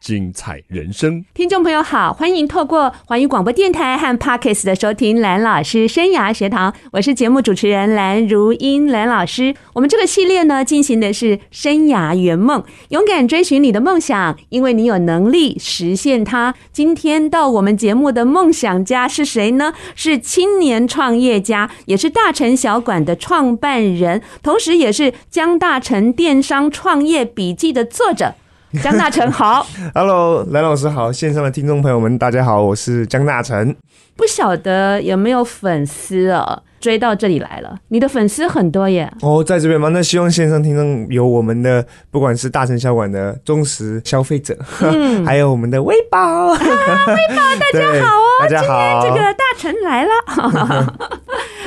精彩人生，听众朋友好，欢迎透过环宇广播电台和 Parkes 的收听蓝老师生涯学堂，我是节目主持人蓝如英蓝老师。我们这个系列呢，进行的是生涯圆梦，勇敢追寻你的梦想，因为你有能力实现它。今天到我们节目的梦想家是谁呢？是青年创业家，也是大成小馆的创办人，同时也是江大成电商创业笔记的作者。江大成好，Hello，蓝老师好，线上的听众朋友们大家好，我是江大成。不晓得有没有粉丝啊，追到这里来了？你的粉丝很多耶。哦，在这边吗？那希望线上听众有我们的，不管是大城小馆的忠实消费者，嗯，还有我们的微宝，啊，微宝大家好哦，大家好，今天这个大成来了，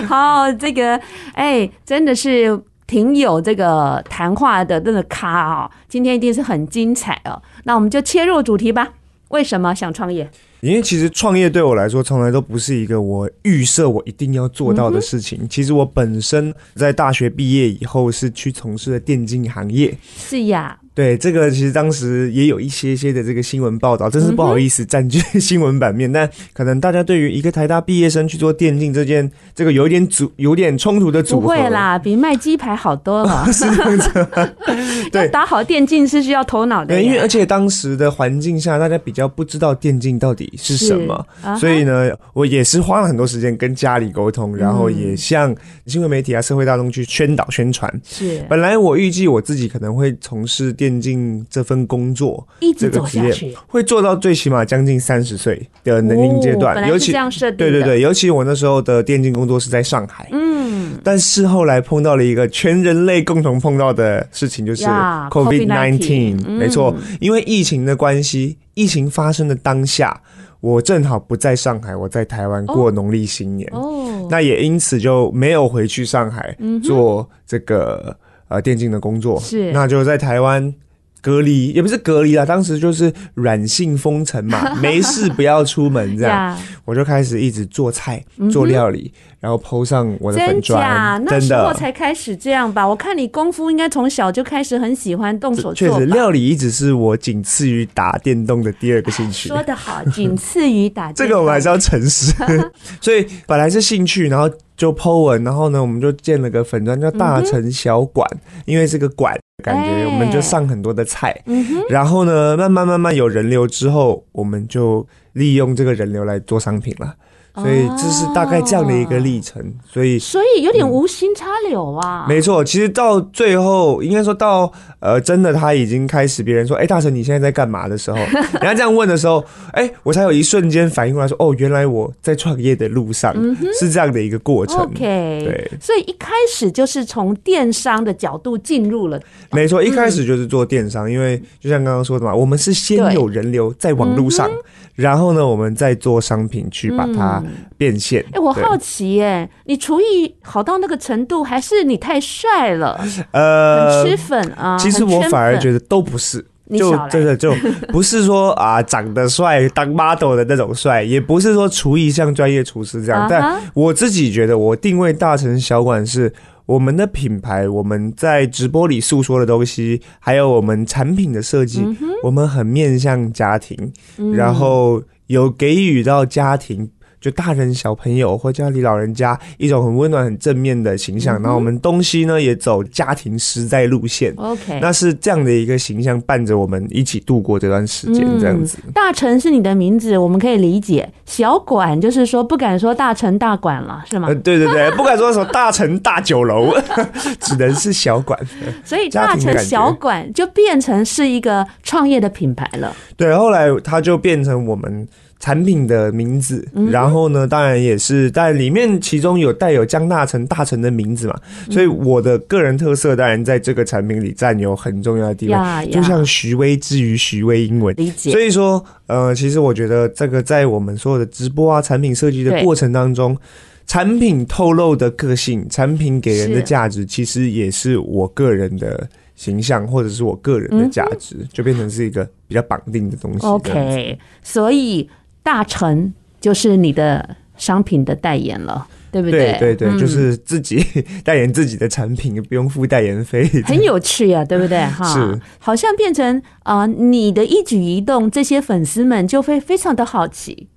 好，这个哎、欸，真的是。挺有这个谈话的那个咖啊，今天一定是很精彩哦。那我们就切入主题吧。为什么想创业？因为其实创业对我来说，从来都不是一个我预设我一定要做到的事情。嗯、其实我本身在大学毕业以后是去从事了电竞行业。是呀。对，这个其实当时也有一些些的这个新闻报道，真是不好意思占据新闻版面。嗯、但可能大家对于一个台大毕业生去做电竞这件，这个有点组有点冲突的组合，不会啦，比卖鸡排好多了。是这样子。对，打好电竞是需要头脑的。对，因为而且当时的环境下，大家比较不知道电竞到底是什么，所以呢，我也是花了很多时间跟家里沟通，然后也向新闻媒体啊、社会大众去宣导宣传。是，本来我预计我自己可能会从事电。电竞这份工作，一直走下去，会做到最起码将近三十岁的年龄阶段。尤其对对对，尤其我那时候的电竞工作是在上海，嗯，但是后来碰到了一个全人类共同碰到的事情，就是 COVID nineteen。没错，因为疫情的关系，疫情发生的当下，我正好不在上海，我在台湾过农历新年。哦，那也因此就没有回去上海做这个。呃，电竞的工作是，那就在台湾隔离，也不是隔离啦，当时就是软性封城嘛，没事不要出门这样，我就开始一直做菜、做料理，嗯、然后 po 上我的粉砖，真的，那时候才开始这样吧？我看你功夫应该从小就开始很喜欢动手做，确实，料理一直是我仅次于打电动的第二个兴趣。说得好，仅次于打 电动，这个我们还是要诚实。所以本来是兴趣，然后。就 po 文，然后呢，我们就建了个粉砖叫大城小馆，嗯，因为是个馆感觉我们就上很多的菜，欸，然后呢，慢慢慢慢有人流之后，我们就利用这个人流来做商品了。所以这是大概这样的一个历程，所以所以有点无心插柳啊。没错，其实到最后应该说到呃，真的他已经开始别人说，哎，大神你现在在干嘛的时候，人家这样问的时候，哎，我才有一瞬间反应过来说，哦，原来我在创业的路上是这样的一个过程。OK，对，所以一开始就是从电商的角度进入了。没错，一开始就是做电商，因为就像刚刚说的嘛，我们是先有人流在网络上。然后呢，我们再做商品去把它变现。哎、嗯欸，我好奇耶，你厨艺好到那个程度，还是你太帅了？呃，很吃粉啊。其实我反而觉得都不是，就真的就 不是说啊长得帅当 model 的那种帅，也不是说厨艺像专业厨师这样。但我自己觉得，我定位大成小馆是。我们的品牌，我们在直播里诉说的东西，还有我们产品的设计，嗯、我们很面向家庭，嗯、然后有给予到家庭。就大人小朋友或家里老人家一种很温暖、很正面的形象，嗯，然后我们东西呢也走家庭实在路线。OK，那是这样的一个形象伴着我们一起度过这段时间，这样子。嗯、大成是你的名字，我们可以理解。小馆就是说不敢说大成大馆了，是吗？呃、对对对，不敢说什么大成大酒楼，只能是小馆。所以大成小馆就变成是一个创业的品牌了。对，后来它就变成我们。产品的名字，然后呢，当然也是，但里面其中有带有江大成大成的名字嘛，所以我的个人特色当然在这个产品里占有很重要的地位，就像徐威之于徐威英文，理解。所以说，呃，其实我觉得这个在我们所有的直播啊、产品设计的过程当中，产品透露的个性、产品给人的价值，其实也是我个人的形象或者是我个人的价值，就变成是一个比较绑定的东西。OK，所以。大成就是你的商品的代言了。对不对？对对对，嗯、就是自己代言自己的产品，不用付代言费，很有趣啊，对不对？哈，是，好像变成啊、呃，你的一举一动，这些粉丝们就会非常的好奇。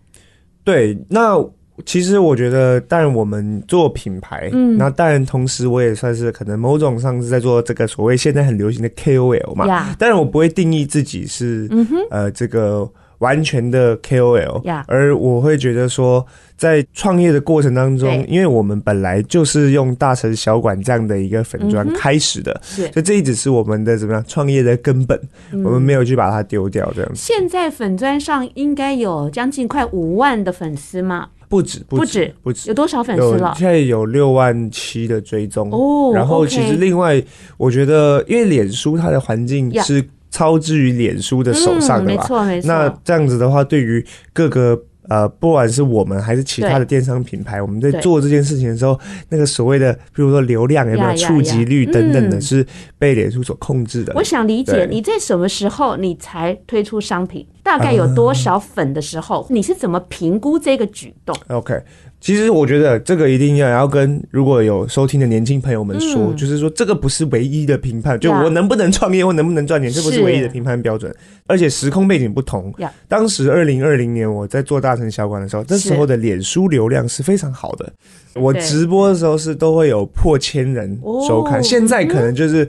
对，那其实我觉得，当然我们做品牌，嗯，那当然同时我也算是可能某种上是在做这个所谓现在很流行的 KOL 嘛，呀，当然我不会定义自己是，嗯哼，呃，这个。完全的 KOL，而我会觉得说，在创业的过程当中，因为我们本来就是用大城小馆这样的一个粉砖开始的，所以这一直是我们的怎么样创业的根本，我们没有去把它丢掉这样子。现在粉砖上应该有将近快五万的粉丝吗？不止，不止，不止，有多少粉丝了？现在有六万七的追踪哦。然后其实另外，我觉得因为脸书它的环境是。操之于脸书的手上的吧？嗯，没错没错。那这样子的话，对于各个呃，不管是我们还是其他的电商品牌，我们在做这件事情的时候，那个所谓的，比如说流量有没有触及率等等的，是被脸书所控制的。我想理解你在什么时候你才推出商品，大概有多少粉的时候，你是怎么评估这个举动？OK。其实我觉得这个一定要要跟如果有收听的年轻朋友们说，嗯、就是说这个不是唯一的评判，就我能不能创业或能不能赚钱，这不是唯一的评判标准。而且时空背景不同，当时二零二零年我在做大城小馆的时候，那时候的脸书流量是非常好的，我直播的时候是都会有破千人收看，现在可能就是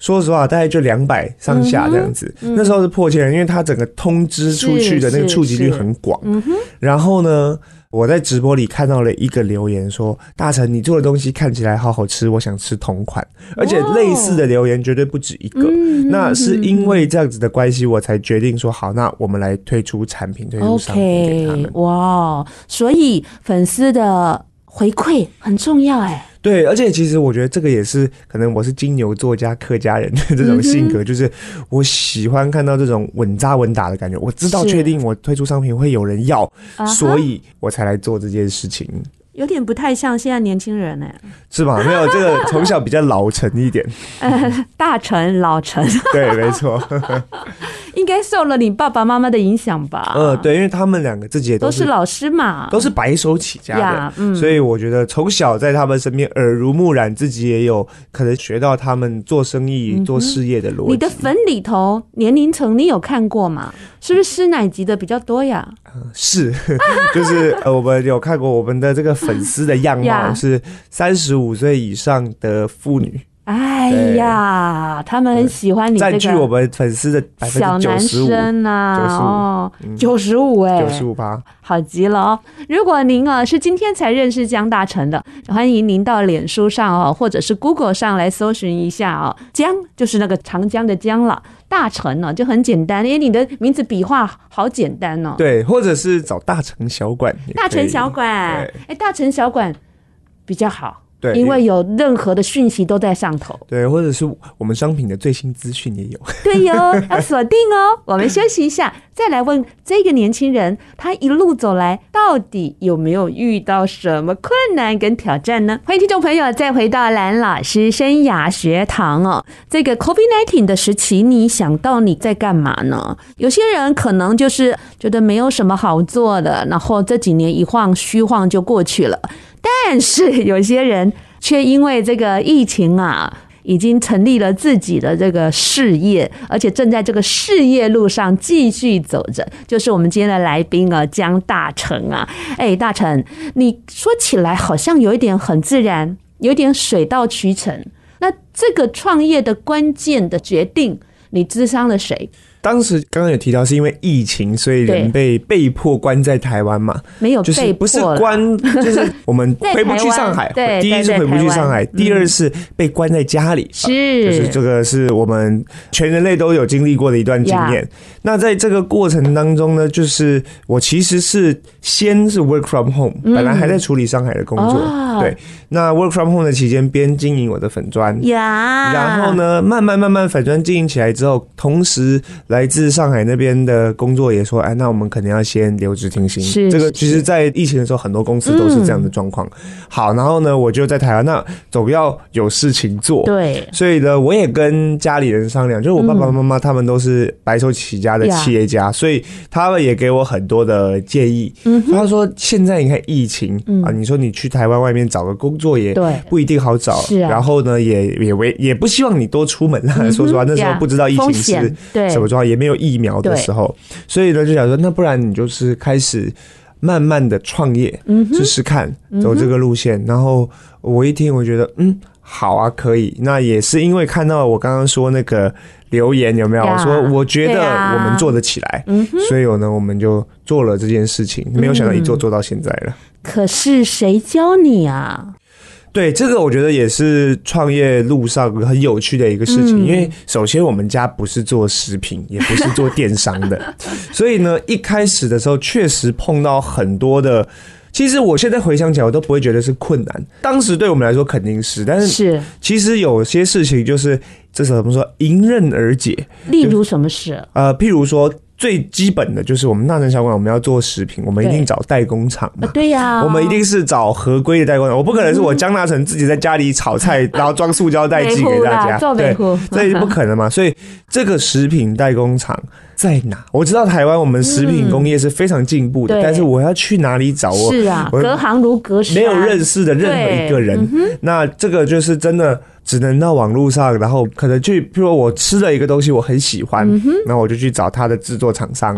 说实话大概就两百上下这样子。那时候是破千人，因为它整个通知出去的那个触及率很广，然后呢，我在直播里看到了一个留言说：“大成，你做的东西看起来好好吃，我想吃同款。”而且类似的留言绝对不止一个。那是因为这样子的关系，我才决定说：“好，那我们来推出产品，推出商品给他们。”哇，所以粉丝的回馈很重要，哎。对，而且其实我觉得这个也是可能我是金牛座加客家人的这种性格，就是我喜欢看到这种稳扎稳打的感觉。我知道确定我推出商品会有人要，所以我才来做这件事情。有点不太像现在年轻人呢，是吧？没有这个 从小比较老成一点，呃，大成老成，对，没错，应 该受了你爸爸妈妈的影响吧？嗯，对，因为他们两个自己也都是，都是老师嘛，都是白手起家的，嗯，所以我觉得从小在他们身边耳濡目染，自己也有可能学到他们做生意、做事业的逻辑。你的粉里头年龄层你有看过吗？是不是师奶级的比较多呀？是，就是呃，我们有看过我们的这个。粉丝的样貌 是三十五岁以上的妇女。哎呀，他们很喜欢你这个占据我们粉丝的百分之小男生啊，哦，九十五哎，九十五趴，好极了哦！如果您啊是今天才认识江大成的，欢迎您到脸书上哦，或者是 Google 上来搜寻一下哦。江就是那个长江的江了，大成呢就很简单，因为你的名字笔画好简单哦。对，或者是找大成小馆，大成小馆，哎，大成小馆比较好。对，因为有任何的讯息都在上头。对，或者是我们商品的最新资讯也有。对哟，要锁定哦。我们休息一下，再来问这个年轻人，他一路走来到底有没有遇到什么困难跟挑战呢？欢迎听众朋友再回到蓝老师生涯学堂哦。这个 COVID-19 的时期，你想到你在干嘛呢？有些人可能就是觉得没有什么好做的，然后这几年一晃虚晃就过去了。但是有些人却因为这个疫情啊，已经成立了自己的这个事业，而且正在这个事业路上继续走着。就是我们今天的来宾啊，江大成啊，哎，大成，你说起来好像有一点很自然，有点水到渠成。那这个创业的关键的决定，你咨商了谁？当时刚刚有提到，是因为疫情，所以人被被迫关在台湾嘛？没有，就是不是关，就是我们回不去上海。对，第一是回不去上海，第二是被关在家里。是，就是这个是我们全人类都有经历过的一段经验。那在这个过程当中呢，就是我其实是先是 work from home，本来还在处理上海的工作。对，那 work from home 的期间，边经营我的粉专，然后呢，慢慢慢慢粉砖经营起来之后，同时来。来自上海那边的工作也说，哎，那我们肯定要先留职停薪。是这个，其实，在疫情的时候，很多公司都是这样的状况。嗯、好，然后呢，我就在台湾，那总要有事情做。对，所以呢，我也跟家里人商量，就是我爸爸妈妈他们都是白手起家的企业家，嗯、所以他们也给我很多的建议。嗯，他说现在你看疫情、嗯、啊，你说你去台湾外面找个工作也不一定好找。是啊。然后呢，也也为也不希望你多出门。嗯、说实话，那时候不知道疫情是什么状况，也没有疫苗的时候，所以呢，就想说，那不然你就是开始慢慢的创业，试试看走这个路线。然后我一听，我觉得嗯，好啊，可以。那也是因为看到我刚刚说那个留言有没有？我说我觉得我们做得起来，所以呢，我们就做了这件事情。没有想到一做做到现在了。可是谁教你啊？对，这个我觉得也是创业路上很有趣的一个事情，因为首先我们家不是做食品，也不是做电商的，所以呢，一开始的时候确实碰到很多的。其实我现在回想起来，我都不会觉得是困难。当时对我们来说肯定是，但是其实有些事情就是这是怎么说，迎刃而解。例如什么事？呃，譬如说。最基本的就是我们大成小馆，我们要做食品，我们一定找代工厂嘛。对呀，我们一定是找合规的代工厂。我不可能是我江大成自己在家里炒菜，然后装塑胶袋寄给大家，对，这也不可能嘛。所以这个食品代工厂在哪？我知道台湾我们食品工业是非常进步的，但是我要去哪里找？我是啊，隔行如隔山，没有认识的任何一个人。那这个就是真的。只能到网络上，然后可能去，譬如我吃了一个东西，我很喜欢，然后我就去找他的制作厂商，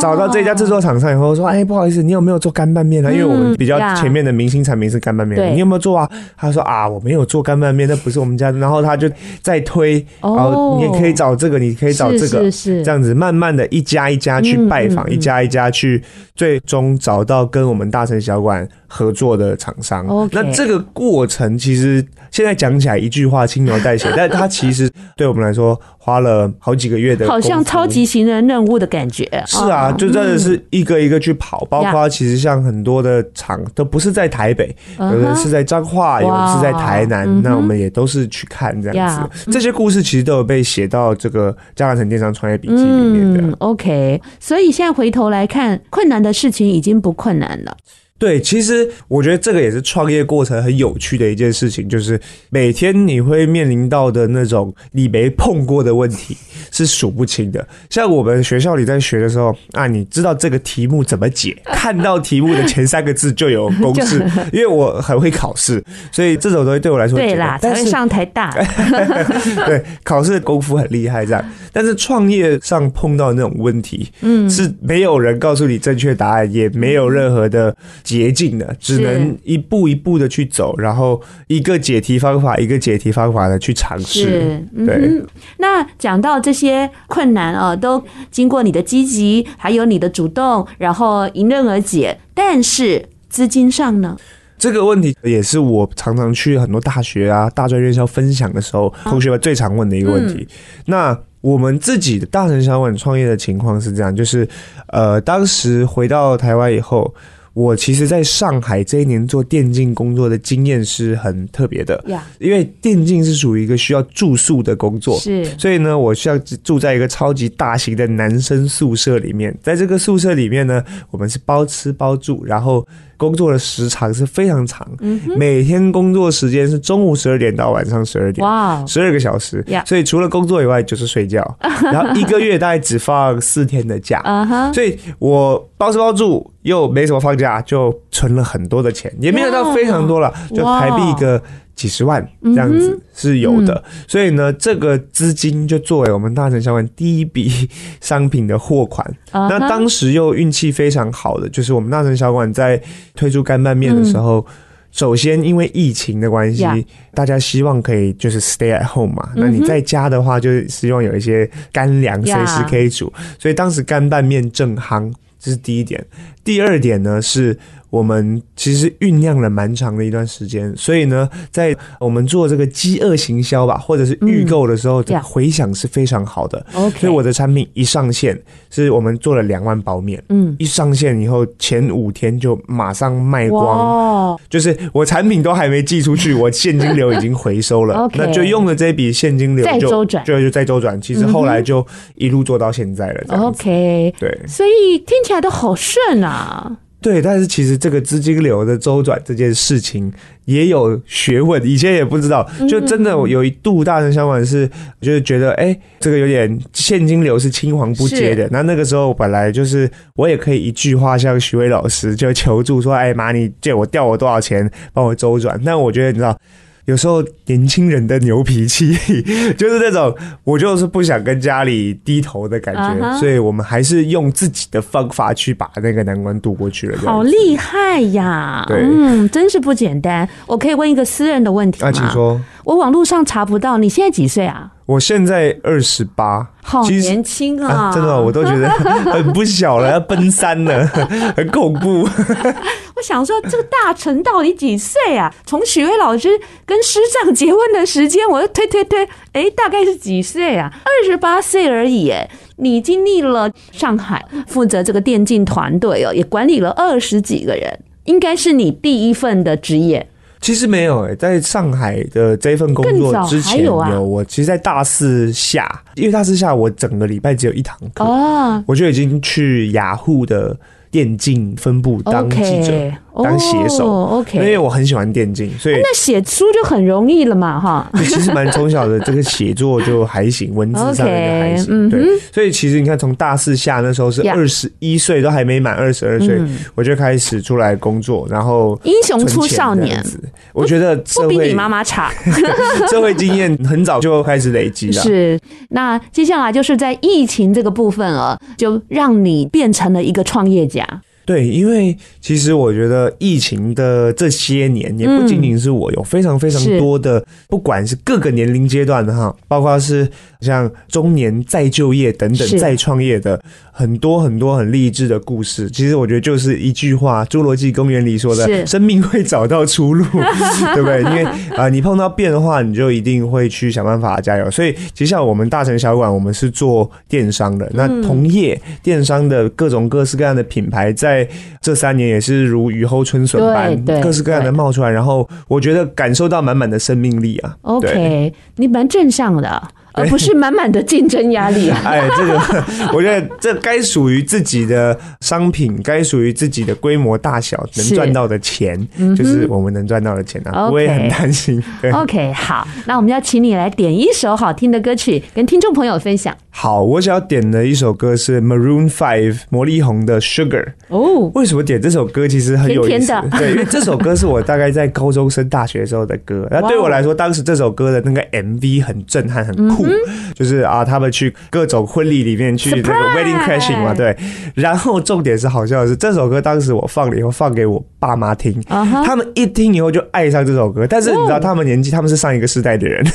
找到这家制作厂商以后说，哎，不好意思，你有没有做干拌面呢？因为我们比较前面的明星产品是干拌面，你有没有做啊？他说啊，我没有做干拌面，那不是我们家的。然后他就再推，然后你也可以找这个，你可以找这个，这样子慢慢的一家一家去拜访，一家一家去，最终找到跟我们大城小馆合作的厂商。那这个过程其实现在讲起来一句。句话轻描淡写，但它其实对我们来说花了好几个月的，好像超级行人任务的感觉。是啊，就真的是一个一个去跑，包括其实像很多的厂都不是在台北，有的是在彰化，有的是在台南，那我们也都是去看这样子。这些故事其实都有被写到这个江大成电商创业笔记里面的。OK，所以现在回头来看，困难的事情已经不困难了。对，其实我觉得这个也是创业过程很有趣的一件事情，就是每天你会面临到的那种你没碰过的问题是数不清的。像我们学校里在学的时候啊，你知道这个题目怎么解，看到题目的前三个字就有公式，因为我很会考试，所以这种东西对我来说对啦，才会上台大。对，考试的功夫很厉害这样，但是创业上碰到那种问题，嗯，是没有人告诉你正确答案，也没有任何的。捷径的，只能一步一步的去走，然后一个解题方法一个解题方法的去尝试。嗯、对，那讲到这些困难啊，都经过你的积极，还有你的主动，然后迎刃而解。但是资金上呢？这个问题也是我常常去很多大学啊、大专院校分享的时候，同学们最常问的一个问题。嗯、那我们自己的大城小馆创业的情况是这样，就是呃，当时回到台湾以后。我其实在上海这一年做电竞工作的经验是很特别的，因为电竞是属于一个需要住宿的工作，是，所以呢，我需要住在一个超级大型的男生宿舍里面，在这个宿舍里面呢，我们是包吃包住，然后。工作的时长是非常长，每天工作时间是中午十二点到晚上十二点，哇，十二个小时，所以除了工作以外就是睡觉，然后一个月大概只放四天的假，所以我包吃包住又没什么放假，就存了很多的钱，也没有到非常多了，就台币一个。几十万这样子是有的，所以呢，这个资金就作为我们大成小馆第一笔商品的货款。那当时又运气非常好的，就是我们大成小馆在推出干拌面的时候，首先因为疫情的关系，大家希望可以就是 stay at home 嘛。那你在家的话，就是希望有一些干粮随时可以煮，所以当时干拌面正夯，这是第一点。第二点呢是。我们其实酝酿了蛮长的一段时间，所以呢，在我们做这个饥饿行销吧，或者是预购的时候，这个回响是非常好的。OK，所以我的产品一上线，是我们做了两万包面，嗯，一上线以后前五天就马上卖光，就是我产品都还没寄出去，我现金流已经回收了，okay, 那就用了这笔现金流就再周转，就就再周转。其实后来就一路做到现在了。OK，对，所以听起来都好顺啊。对，但是其实这个资金流的周转这件事情也有学问，以前也不知道，就真的有一度大成小管是，就是觉得哎，这个有点现金流是青黄不接的。那那个时候本来就是我也可以一句话向徐威老师就求助说，哎妈，你借我调我多少钱，帮我周转。但我觉得你知道。有时候年轻人的牛脾气 就是那种，我就是不想跟家里低头的感觉，uh -huh. 所以我们还是用自己的方法去把那个难关度过去了。好厉害呀！对，嗯，真是不简单。我可以问一个私人的问题吗？啊，请说。我网络上查不到，你现在几岁啊？我现在二十八，好年轻啊，啊！真的，我都觉得 很不小了，要奔三了，很恐怖。我想说，这个大成到底几岁啊？从许巍老师跟师长结婚的时间，我就推推推，哎、欸，大概是几岁啊？二十八岁而已。哎，你经历了上海，负责这个电竞团队哦，也管理了二十几个人，应该是你第一份的职业。其实没有诶、欸，在上海的这份工作之前有我，其实，在大四下，因为大四下我整个礼拜只有一堂课，哦，我就已经去雅虎的。电竞分部当记者，okay, 当写手，OK，因为我很喜欢电竞，所以那写书就很容易了嘛，哈。其实蛮从小的这个写作就还行，文字上面就还行，对。所以其实你看，从大四下那时候是二十一岁，都还没满二十二岁，我就开始出来工作，然后英雄出少年，我觉得不比你妈妈差，社会经验很早就开始累积了。是，那接下来就是在疫情这个部分了，就让你变成了一个创业家。对，因为其实我觉得疫情的这些年，也不仅仅是我，有非常非常多的，不管是各个年龄阶段的哈，包括是像中年再就业等等再创业的很多很多很励志的故事。其实我觉得就是一句话，《侏罗纪公园》里说的：“生命会找到出路，对不对？”因为啊、呃，你碰到变的话，你就一定会去想办法加油。所以，其实像我们大成小馆，我们是做电商的，那同业电商的各种各式各样的品牌在。这三年也是如雨后春笋般，各式各样的冒出来，然后我觉得感受到满满的生命力啊。OK，你蛮正向的。而不是满满的竞争压力啊！哎，这个 我觉得这该属于自己的商品，该属于自己的规模大小能赚到的钱，就是我们能赚到的钱啊！我也很担心。OK，好，那我们要请你来点一首好听的歌曲，跟听众朋友分享。好，我想要点的一首歌是 Maroon Five 魔力红的 Sugar。哦，为什么点这首歌？其实很有意思。对，因为这首歌是我大概在高中升大学时候的歌。那对我来说，当时这首歌的那个 MV 很震撼，很酷。就是啊，他们去各种婚礼里面去那个 wedding crashing 嘛，对。然后重点是好笑的是，这首歌当时我放了以后放给我爸妈听，uh -huh. 他们一听以后就爱上这首歌。但是你知道，他们年纪他们是上一个世代的人，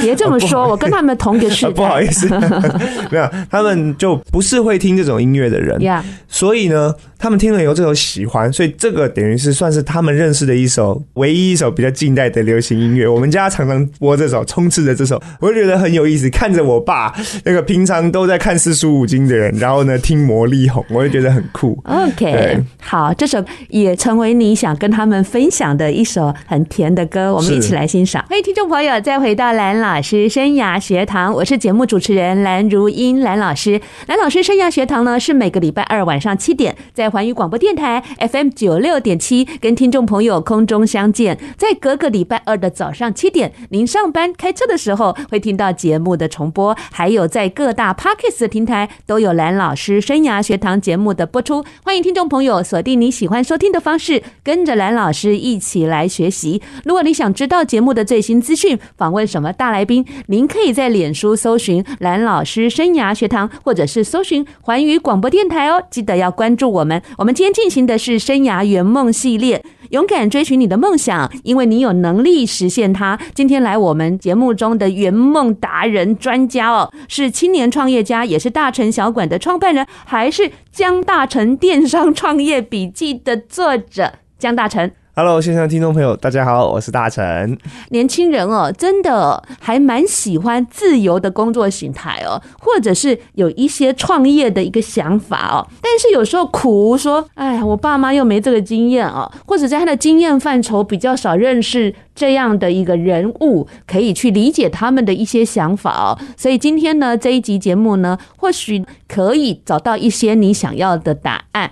别这么说，啊、我跟他们同一个世代，不好意思，没有，他们就不是会听这种音乐的人，yeah. 所以呢。他们听了以后，这首喜欢，所以这个等于是算是他们认识的一首唯一一首比较近代的流行音乐。我们家常常播这首，充斥着这首，我就觉得很有意思。看着我爸那个平常都在看四书五经的人，然后呢听魔力红，我就觉得很酷。OK，好，这首也成为你想跟他们分享的一首很甜的歌，我们一起来欣赏。欢迎听众朋友再回到蓝老师生涯学堂，我是节目主持人蓝如英蓝老师。蓝老师生涯学堂呢是每个礼拜二晚上七点在。环宇广播电台 FM 九六点七，跟听众朋友空中相见。在隔个礼拜二的早上七点，您上班开车的时候会听到节目的重播，还有在各大 Podcast 平台都有蓝老师生涯学堂节目的播出。欢迎听众朋友锁定你喜欢收听的方式，跟着蓝老师一起来学习。如果你想知道节目的最新资讯，访问什么大来宾，您可以在脸书搜寻蓝老师生涯学堂，或者是搜寻环宇广播电台哦。记得要关注我们。我们今天进行的是生涯圆梦系列。勇敢追寻你的梦想，因为你有能力实现它。今天来我们节目中的圆梦达人专家哦，是青年创业家，也是大成小馆的创办人，还是江大成电商创业笔记的作者江大成。Hello，线上听众朋友，大家好，我是大成。年轻人哦，真的还蛮喜欢自由的工作形态哦，或者是有一些创业的一个想法哦。但是有时候苦说，哎，我爸妈又没这个经验哦，或者在他的经验范畴比较少认识这样的一个人物，可以去理解他们的一些想法哦。所以今天呢，这一集节目呢，或许可以找到一些你想要的答案。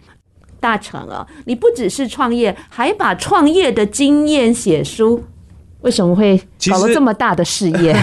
大成啊，你不只是创业，还把创业的经验写书，为什么会搞了这么大的事业？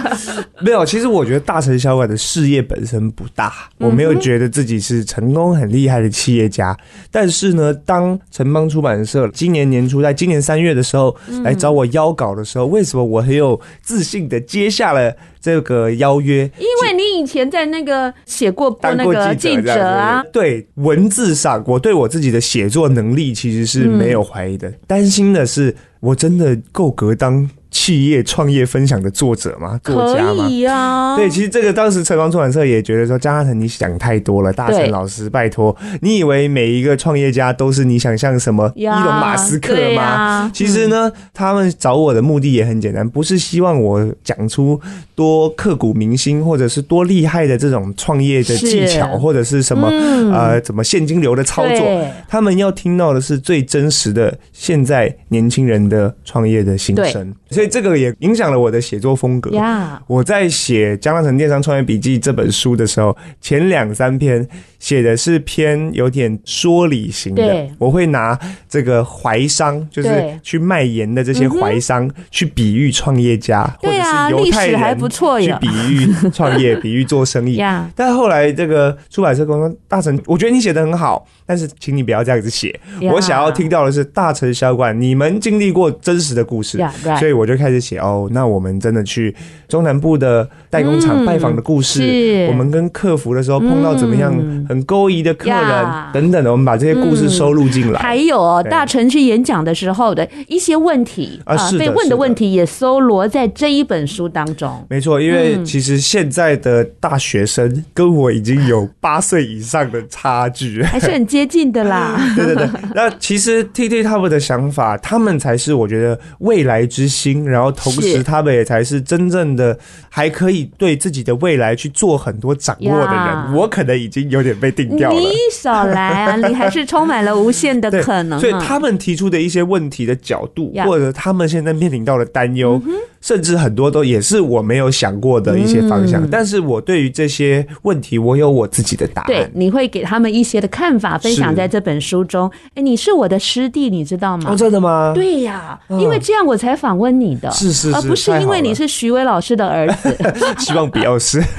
没有，其实我觉得大城小馆的事业本身不大，我没有觉得自己是成功很厉害的企业家。但是呢，当城邦出版社今年年初，在今年三月的时候来找我邀稿的时候，为什么我很有自信的接下了？这个邀约，因为你以前在那个写过过那个记者啊，对，文字上我对我自己的写作能力其实是没有怀疑的，担心的是我真的够格当。企业创业分享的作者吗？作家吗？可以啊。对，其实这个当时晨光出版社也觉得说，江大成你想太多了，大成老师拜托，你以为每一个创业家都是你想象什么伊隆马斯克吗？啊、其实呢，嗯、他们找我的目的也很简单，不是希望我讲出多刻骨铭心或者是多厉害的这种创业的技巧，或者是什么、嗯、呃怎么现金流的操作，他们要听到的是最真实的现在年轻人的创业的心声。所以这个也影响了我的写作风格。Yeah. 我在写《江大成电商创业笔记》这本书的时候，前两三篇写的是偏有点说理型的。我会拿这个淮商，就是去卖盐的这些淮商，去比喻创业家，或者是犹太人还不错，去比喻创业，比喻做生意。但后来这个出版社跟我说：“大成，我觉得你写的很好，但是请你不要这样子写。我想要听到的是大成小馆你们经历过真实的故事。”所以我。我就开始写哦，那我们真的去中南部的代工厂拜访的故事，嗯、我们跟客服的时候碰到怎么样很勾疑的客人、嗯、等等的，我们把这些故事收录进来。还有哦，大成去演讲的时候的一些问题啊，被问的问题也搜罗在这一本书当中。没错，因为其实现在的大学生跟我已经有 八岁以上的差距，还是很接近的啦。对对对，那其实 TT 他们的想法，他们才是我觉得未来之星。然后同时，他们也才是真正的还可以对自己的未来去做很多掌握的人。我可能已经有点被定掉了。你少来啊！你还是充满了无限的 可能。所以他们提出的一些问题的角度，或者他们现在面临到的担忧。甚至很多都也是我没有想过的一些方向，嗯、但是我对于这些问题，我有我自己的答案。对，你会给他们一些的看法，分享在这本书中。哎是，你是我的师弟，你知道吗？哦，真的吗？对呀，因为这样我才访问你的，是是是，而不是因为你是徐威老师的儿子。希望不要是。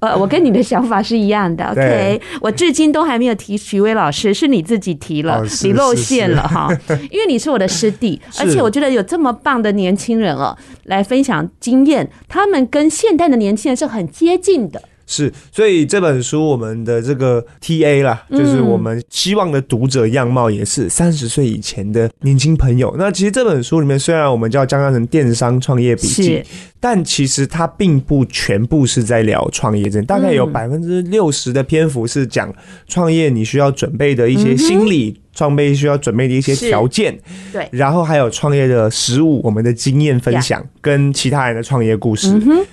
呃，我跟你的想法是一样的。OK，我至今都还没有提徐威老师，是你自己提了，你露馅了哈。因为你是我的师弟，而且我觉得有这么棒的年轻人哦，来分享经验，他们跟现代的年轻人是很接近的。是，所以这本书我们的这个 TA 啦，就是我们希望的读者样貌也是三十岁以前的年轻朋友。那其实这本书里面，虽然我们叫江嘉诚电商创业笔记，但其实它并不全部是在聊创业，这大概有百分之六十的篇幅是讲创业你需要准备的一些心理。创业需要准备的一些条件，对，然后还有创业的实务，我们的经验分享跟其他人的创业故事。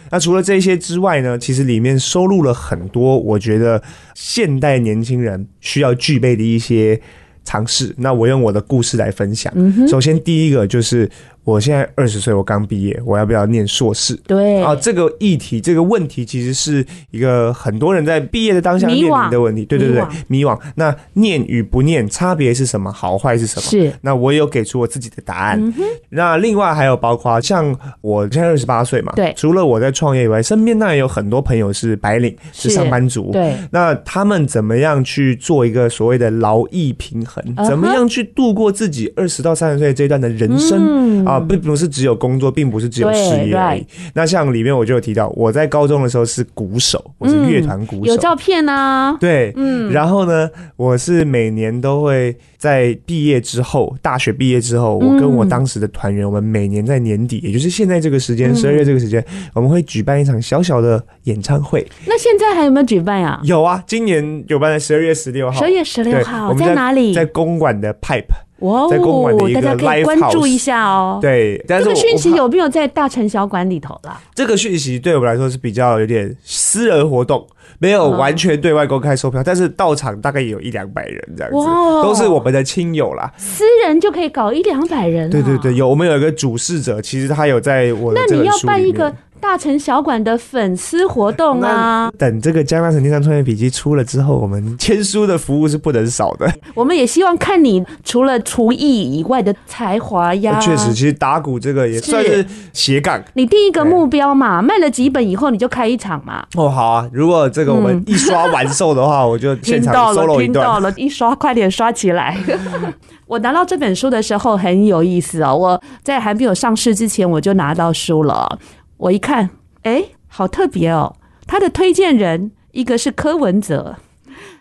那除了这些之外呢，其实里面收录了很多我觉得现代年轻人需要具备的一些尝试。那我用我的故事来分享。首先第一个就是。我现在二十岁，我刚毕业，我要不要念硕士？对啊，这个议题，这个问题，其实是一个很多人在毕业的当下面临的问题。对对对，迷惘。那念与不念差别是什么？好坏是什么？是。那我有给出我自己的答案。那另外还有包括像我现在二十八岁嘛，对。除了我在创业以外，身边当然有很多朋友是白领，是上班族。对。那他们怎么样去做一个所谓的劳逸平衡？怎么样去度过自己二十到三十岁这段的人生啊？并不是只有工作，并不是只有事业而已。那像里面我就有提到，我在高中的时候是鼓手，我是乐团鼓手，有照片啊。对，嗯。然后呢，我是每年都会在毕业之后，大学毕业之后，我跟我当时的团员，我们每年在年底，也就是现在这个时间，十二月这个时间，我们会举办一场小小的演唱会。那现在还有没有举办呀？有啊，今年有办在十二月十六号。十二月十六号在哪里？在公馆的 Pipe。哇，在公馆的一个 live house，大家可以关注一下哦。对，但是这个讯息有没有在大城小馆里头啦？这个讯息对我们来说是比较有点私人活动。没有完全对外公开售票，但是到场大概也有一两百人这样子，都是我们的亲友啦。私人就可以搞一两百人？对对对，有我们有一个主事者，其实他有在我。那你要办一个大城小馆的粉丝活动啊！等这个《江大成电商创业笔记》出了之后，我们签书的服务是不能少的。我们也希望看你除了厨艺以外的才华呀。确实，其实打鼓这个也算是斜杠。你定一个目标嘛，卖了几本以后你就开一场嘛。哦，好啊！如果这个我们一刷完售的话，我就 现场 solo 一段。听到了，一刷快点刷起来！我拿到这本书的时候很有意思哦，我在还没有上市之前我就拿到书了。我一看，哎，好特别哦！他的推荐人一个是柯文哲，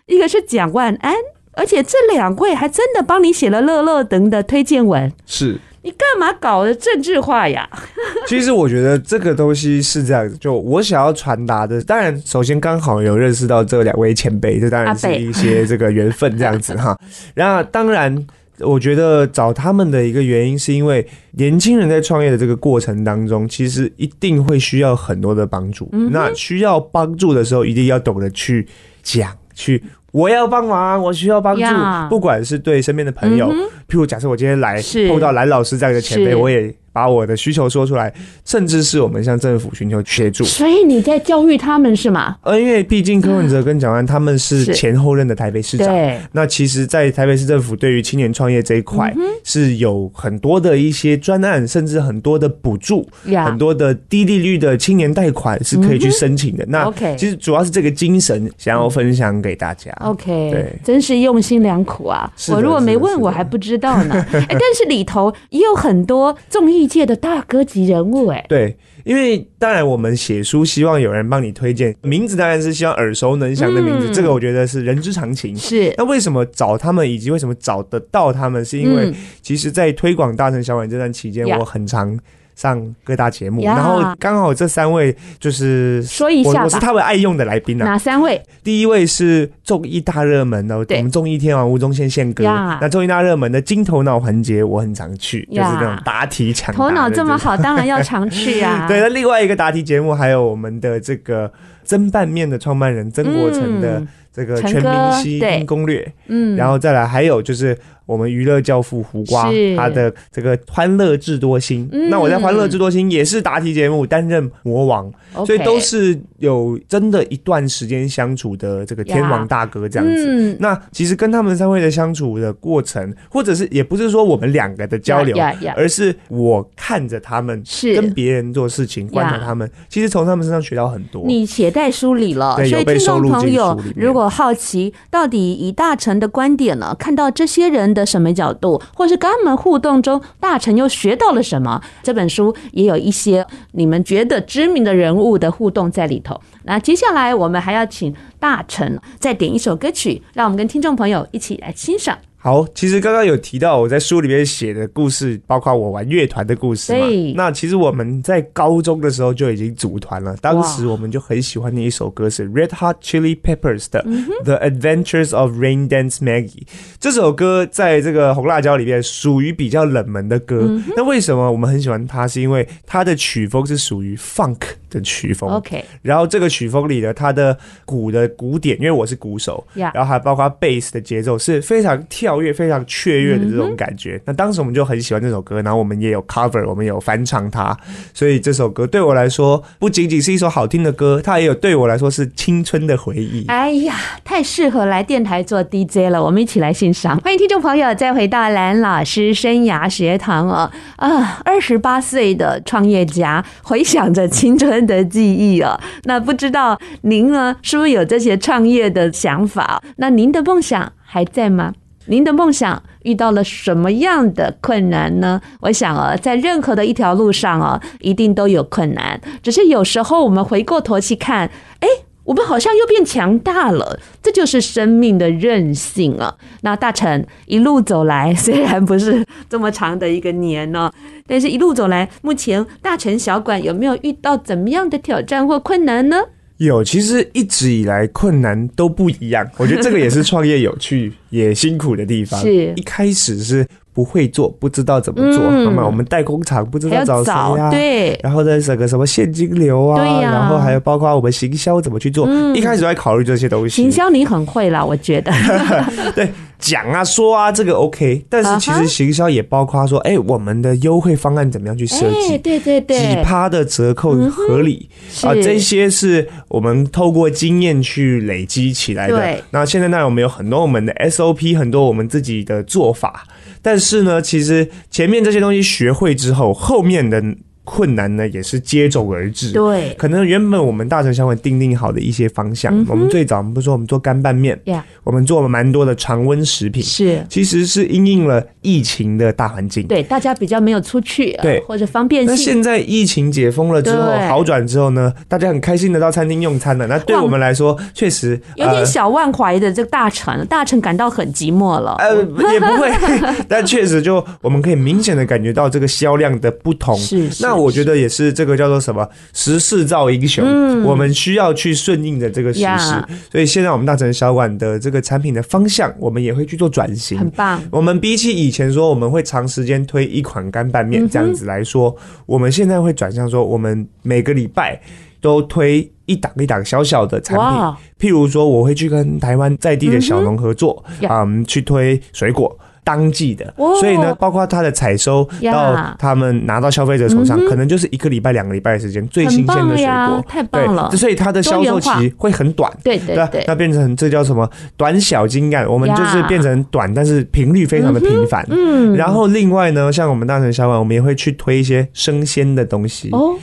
一个是蒋万安，而且这两位还真的帮你写了乐乐等的推荐文。是你干嘛搞的政治化呀？其实我觉得这个东西是这样子，就我想要传达的，当然首先刚好有认识到这两位前辈，这当然是一些这个缘分这样子哈。然后当然。我觉得找他们的一个原因，是因为年轻人在创业的这个过程当中，其实一定会需要很多的帮助。嗯、那需要帮助的时候，一定要懂得去讲，去我要帮忙，我需要帮助，不管是对身边的朋友，嗯、譬如假设我今天来碰到蓝老师这样的前辈，我也。把我的需求说出来，甚至是我们向政府寻求协助。所以你在教育他们是吗？呃，因为毕竟柯文哲跟蒋万他们是前后任的台北市长。对。那其实，在台北市政府对于青年创业这一块，是有很多的一些专案，甚至很多的补助，很多的低利率的青年贷款是可以去申请的。那 OK，其实主要是这个精神想要分享给大家。OK，对，真是用心良苦啊！我如果没问，我还不知道呢。哎，但是里头也有很多综艺。界的大哥级人物哎，对，因为当然我们写书希望有人帮你推荐名字，当然是希望耳熟能详的名字，嗯、这个我觉得是人之常情。是，那为什么找他们，以及为什么找得到他们，是因为其实，在推广大城小馆这段期间，我很常。上各大节目，然后刚好这三位就是说一下，我是他们爱用的来宾啊。哪三位？第一位是综艺大热门的，我们综艺天王吴宗宪宪哥。那综艺大热门的金头脑环节，我很常去，就是那种答题抢。头脑这么好，当然要常去啊。对，那另外一个答题节目还有我们的这个蒸拌面的创办人曾国成的这个全明星攻略，嗯，然后再来还有就是。我们娱乐教父胡瓜，他的这个《欢乐智多星》，那我在《欢乐智多星》也是答题节目担任魔王，所以都是有真的一段时间相处的这个天王大哥这样子。那其实跟他们三位的相处的过程，或者是也不是说我们两个的交流，而是我看着他们跟别人做事情，观察他们，其实从他们身上学到很多。你写在书里了，所以听众朋友如果好奇，到底以大成的观点呢，看到这些人的审美角度，或是跟他们互动中，大臣又学到了什么？这本书也有一些你们觉得知名的人物的互动在里头。那接下来我们还要请大臣再点一首歌曲，让我们跟听众朋友一起来欣赏。好，其实刚刚有提到我在书里面写的故事，包括我玩乐团的故事嘛。那其实我们在高中的时候就已经组团了，当时我们就很喜欢的一首歌是 Red Hot Chili Peppers 的 The Adventures of Rain Dance Maggie。这首歌在这个红辣椒里面属于比较冷门的歌。那为什么我们很喜欢它？是因为它的曲风是属于 Funk 的曲风。OK。然后这个曲风里的它的鼓的鼓点，因为我是鼓手.然后还包括 Bass 的节奏是非常跳。乐非常雀跃的这种感觉，那当时我们就很喜欢这首歌，然后我们也有 cover，我们有翻唱它，所以这首歌对我来说不仅仅是一首好听的歌，它也有对我来说是青春的回忆。哎呀，太适合来电台做 DJ 了，我们一起来欣赏。欢迎听众朋友再回到蓝老师生涯学堂哦。啊，二十八岁的创业家回想着青春的记忆哦，那不知道您呢，是不是有这些创业的想法？那您的梦想还在吗？您的梦想遇到了什么样的困难呢？我想啊，在任何的一条路上啊，一定都有困难。只是有时候我们回过头去看，哎，我们好像又变强大了，这就是生命的韧性啊！那大成一路走来，虽然不是这么长的一个年呢，但是一路走来，目前大成小馆有没有遇到怎么样的挑战或困难呢？有，其实一直以来困难都不一样。我觉得这个也是创业有趣也辛苦的地方。是，一开始是。不会做，不知道怎么做，那、嗯、么我们代工厂不知道找谁呀、啊？对，然后再整个什么现金流啊，对、啊，然后还有包括我们行销怎么去做，嗯、一开始在考虑这些东西。行销你很会啦，我觉得。对，讲啊说啊，这个 OK，但是其实行销也包括说，哎、uh -huh，我们的优惠方案怎么样去设计？欸、对对对，几趴的折扣合理、嗯、啊，这些是我们透过经验去累积起来的。对，那现在呢，我们有很多我们的 SOP，很多我们自己的做法。但是呢，其实前面这些东西学会之后，后面的。困难呢，也是接踵而至。对，可能原本我们大城小馆定定好的一些方向，嗯、我们最早我们不是说我们做干拌面.我们做了蛮多的常温食品，是，其实是因应了疫情的大环境，对，大家比较没有出去，对，或者方便性。那现在疫情解封了之后，好转之后呢，大家很开心的到餐厅用餐了。那对我们来说，确实有点小万怀的这个大成，大成感到很寂寞了。呃，也不会，但确实就我们可以明显的感觉到这个销量的不同。是，是，那。我觉得也是这个叫做什么时势造英雄，嗯，我们需要去顺应着这个时势，所以现在我们大城小馆的这个产品的方向，我们也会去做转型，很棒。我们比起以前说我们会长时间推一款干拌面这样子来说，我们现在会转向说，我们每个礼拜都推一档一档小小的产品，譬如说我会去跟台湾在地的小农合作，嗯，去推水果。当季的，所以呢，包括它的采收到他们拿到消费者手上，可能就是一个礼拜、两个礼拜的时间，最新鲜的水果，太棒了。所以它的销售期会很短，对对对，那变成这叫什么？短小精干，我们就是变成短，但是频率非常的频繁。嗯，然后另外呢，像我们大城小馆，我们也会去推一些生鲜的东西。哦。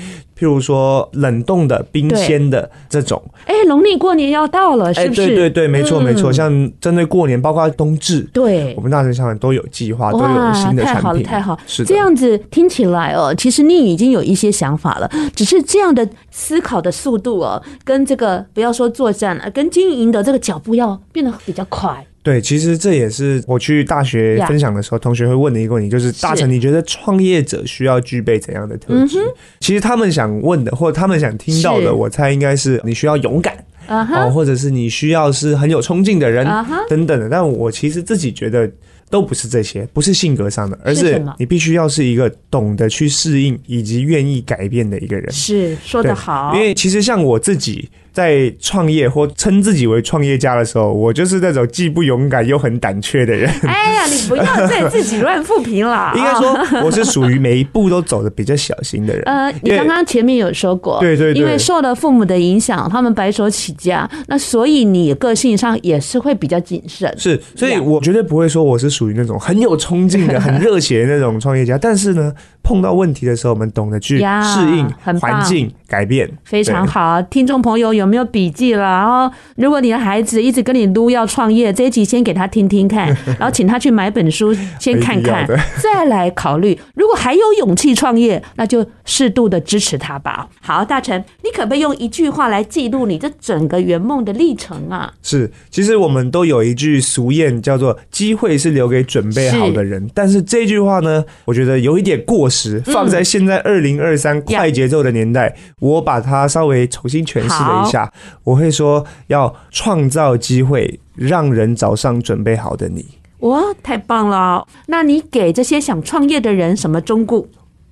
譬如说冷冻的、冰鲜的这种，哎，农历过年要到了，是不是？对对对，没错没错。像针对过年，包括冬至，对，我们大成小馆都有计划，都有新的产品。太好了，太好，是这样子听起来哦，其实你已经有一些想法了，只是这样的思考的速度哦，跟这个不要说作战了，跟经营的这个脚步要变得比较快。对，其实这也是我去大学分享的时候，同学会问的一个问题，就是大成，你觉得创业者需要具备怎样的特质？其实他们想问的，或者他们想听到的，我猜应该是你需要勇敢啊，或者是你需要是很有冲劲的人等等的。但我其实自己觉得都不是这些，不是性格上的，而是你必须要是一个懂得去适应以及愿意改变的一个人。是说得好，因为其实像我自己。在创业或称自己为创业家的时候，我就是那种既不勇敢又很胆怯的人。哎呀，你不要再自己乱负评了。应该说，我是属于每一步都走的比较小心的人。呃，你刚刚前面有说过，对对对，因为受了父母的影响，他们白手起家，那所以你个性上也是会比较谨慎。是，所以我绝对不会说我是属于那种很有冲劲的、很热血的那种创业家。但是呢，碰到问题的时候，我们懂得去适应环境、改变，非常好。听众朋友有。没有笔记了？然后，如果你的孩子一直跟你撸要创业，这一集先给他听听看，然后请他去买本书先看看，再来考虑。如果还有勇气创业，那就适度的支持他吧。好，大成，你可不可以用一句话来记录你这整个圆梦的历程啊？是，其实我们都有一句俗谚叫做“机会是留给准备好的人”，但是这句话呢，我觉得有一点过时，放在现在二零二三快节奏的年代，嗯，我把它稍微重新诠释了一下。我会说，要创造机会，让人早上准备好的你。哇，太棒了！那你给这些想创业的人什么忠告？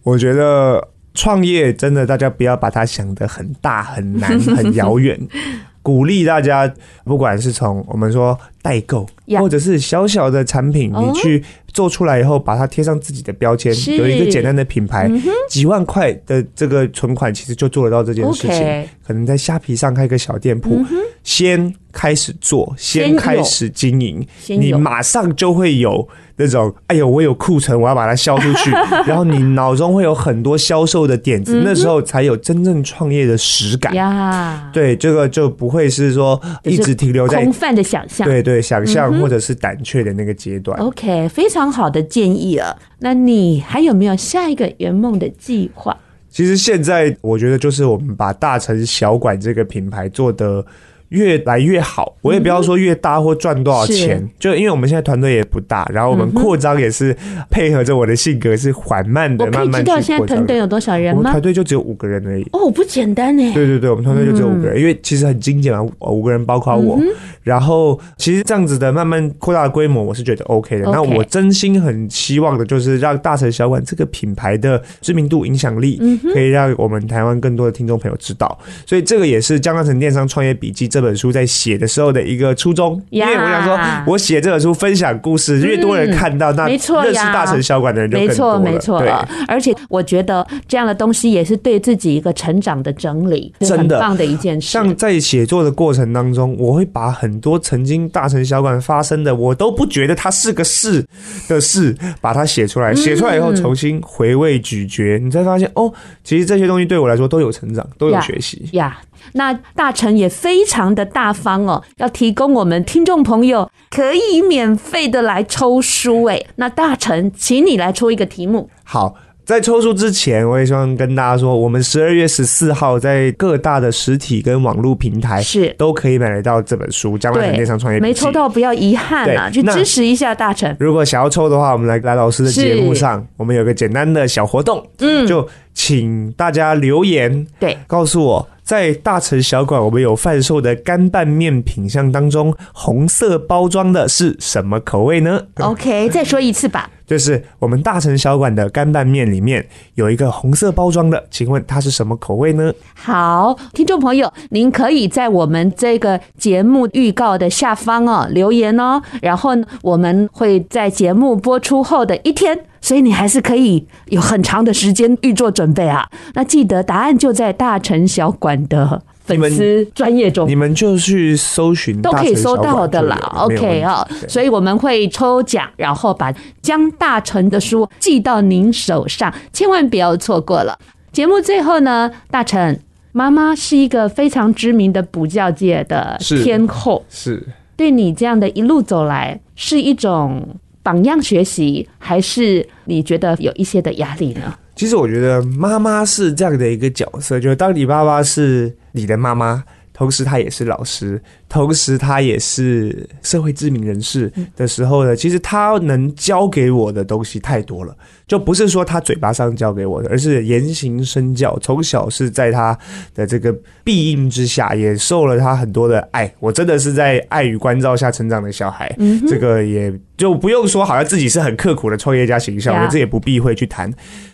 我觉得创业真的，大家不要把它想得很大、很难、很遥远。鼓励大家，不管是从我们说代购，或者是小小的产品，你去做出来以后，把它贴上自己的标签，有一个简单的品牌，几万块的这个存款，其实就做得到这件事情。可能在虾皮上开一个小店铺，先开始做，先开始经营，你马上就会有。那种，哎呦，我有库存，我要把它销出去，然后你脑中会有很多销售的点子，那时候才有真正创业的实感。呀。对，这个就不会是说一直停留在空泛的想象，对对，想象或者是胆怯的那个阶段。OK，非常好的建议啊。那你还有没有下一个圆梦的计划？其实现在我觉得就是我们把大城小馆这个品牌做的。越来越好，我也不要说越大或赚多少钱，嗯、就因为我们现在团队也不大，然后我们扩张也是配合着我的性格是缓慢的，慢慢知道现在团队有多少人吗？我们团队就只有五个人而已。哦，不简单呢。对对对，我们团队就只有五个人，嗯、因为其实很精简嘛，五个人包括我。嗯、然后其实这样子的慢慢扩大的规模，我是觉得 OK 的。Okay 那我真心很希望的就是让大城小馆这个品牌的知名度、影响力，可以让我们台湾更多的听众朋友知道。所以这个也是江大成电商创业笔记这本书在写的时候的一个初衷，因为我想说，我写这本书分享故事，越多人看到，那认识大城小馆的人就更多了。没错，没错。而且我觉得这样的东西也是对自己一个成长的整理，真的很棒的一件事。像在写作的过程当中，我会把很多曾经大城小馆发生的，我都不觉得它是个事的事，把它写出来。写出来以后，重新回味咀嚼，你才发现哦，其实这些东西对我来说都有成长，都有学习呀。那大成也非常的大方哦，要提供我们听众朋友可以免费的来抽书诶。那大成，请你来出一个题目。好，在抽书之前，我也希望跟大家说，我们十二月十四号在各大的实体跟网络平台是都可以买得到这本书《江大成电商创业》。没抽到不要遗憾啊，去支持一下大成。如果想要抽的话，我们来来老师的节目上，我们有个简单的小活动，嗯，就请大家留言，对，告诉我。在大城小馆，我们有贩售的干拌面品相当中，红色包装的是什么口味呢？OK，再说一次吧。就是我们大城小馆的干拌面里面有一个红色包装的，请问它是什么口味呢？好，听众朋友，您可以在我们这个节目预告的下方哦留言哦，然后呢，我们会在节目播出后的一天。所以你还是可以有很长的时间预做准备啊！那记得答案就在大成小馆的粉丝专业中，你们就去搜寻，都可以搜到的啦。OK 啊，所以我们会抽奖，然后把江大成的书寄到您手上，千万不要错过了。节目最后呢，大成妈妈是一个非常知名的补教界的天后，是，是对你这样的一路走来是一种。榜样学习，还是你觉得有一些的压力呢？其实我觉得妈妈是这样的一个角色，就是当你爸爸是你的妈妈，同时他也是老师，同时他也是社会知名人士的时候呢，其实他能教给我的东西太多了。就不是说他嘴巴上教给我的，而是言行身教。从小是在他的这个庇荫之下，也受了他很多的爱。我真的是在爱与关照下成长的小孩，嗯、这个也就不用说，好像自己是很刻苦的创业家形象我这也不避讳去谈。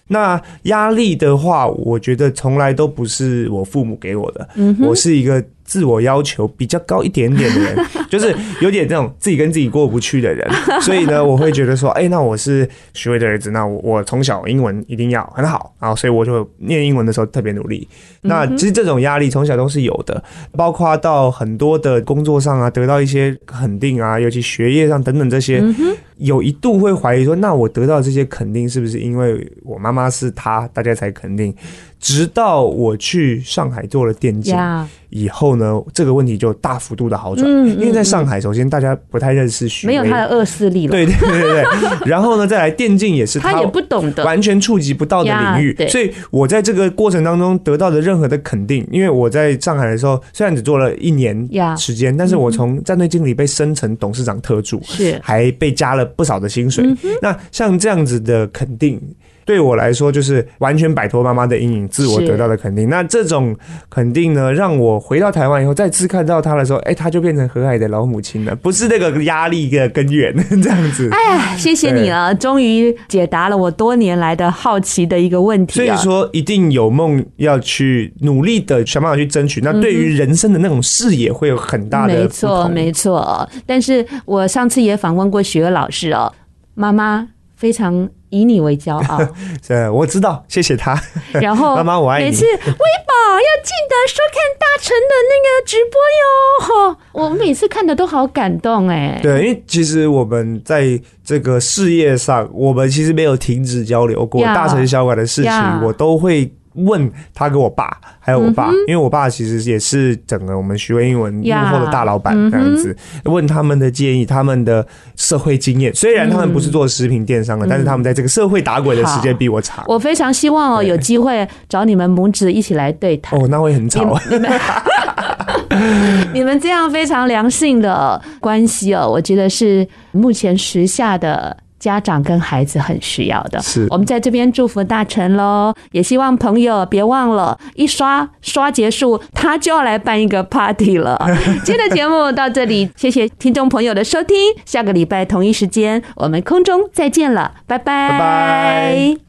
那压力的话，我觉得从来都不是我父母给我的，嗯、我是一个。自我要求比较高一点点的人，就是有点这种自己跟自己过不去的人，所以呢，我会觉得说，哎、欸，那我是徐巍的儿子，那我我从小英文一定要很好，然后所以我就念英文的时候特别努力。那其实这种压力从小都是有的，包括到很多的工作上啊，得到一些肯定啊，尤其学业上等等这些，有一度会怀疑说，那我得到这些肯定是不是因为我妈妈是她，大家才肯定？直到我去上海做了电竞以后呢，这个问题就大幅度的好转。因为在上海，首先大家不太认识许巍，没有他的恶势力了。对对对对。然后呢，再来电竞也是他也不懂得，完全触及不到的领域。所以我在这个过程当中得到的任何的肯定，因为我在上海的时候虽然只做了一年时间，但是我从战队经理被升成董事长特助，是还被加了不少的薪水。那像这样子的肯定。对我来说，就是完全摆脱妈妈的阴影，自我得到的肯定。那这种肯定呢，让我回到台湾以后，再次看到她的时候，哎，她就变成和蔼的老母亲了，不是那个压力的根源，这样子。哎呀，谢谢你了，终于解答了我多年来的好奇的一个问题。所以说，一定有梦要去努力的想办法去争取。那对于人生的那种视野，会有很大的。没错，没错。但是我上次也访问过许巍老师哦，妈妈非常。以你为骄傲，对，我知道，谢谢他。然后，妈妈我爱你。每次微宝要记得收看大成的那个直播哟，我每次看的都好感动哎。对，因为其实我们在这个事业上，我们其实没有停止交流过，大成小馆的事情，我都会。问他跟我爸，还有我爸，因为我爸其实也是整个我们徐汇英文幕后的大老板这样子，问他们的建议，他们的社会经验。虽然他们不是做食品电商的，但是他们在这个社会打滚的时间比我长。我非常希望哦，有机会找你们母子一起来对谈。哦，那会很吵。你们这样非常良性的关系哦，我觉得是目前时下的家长跟孩子很需要的。是，我们在这边祝福大成喽，也希望朋友别忘了，一刷刷结束，他就要来办一个 party 了。今天的节目到这里，谢谢听众朋友的收听，下个礼拜同一时间我们空中再见了，拜拜。拜拜。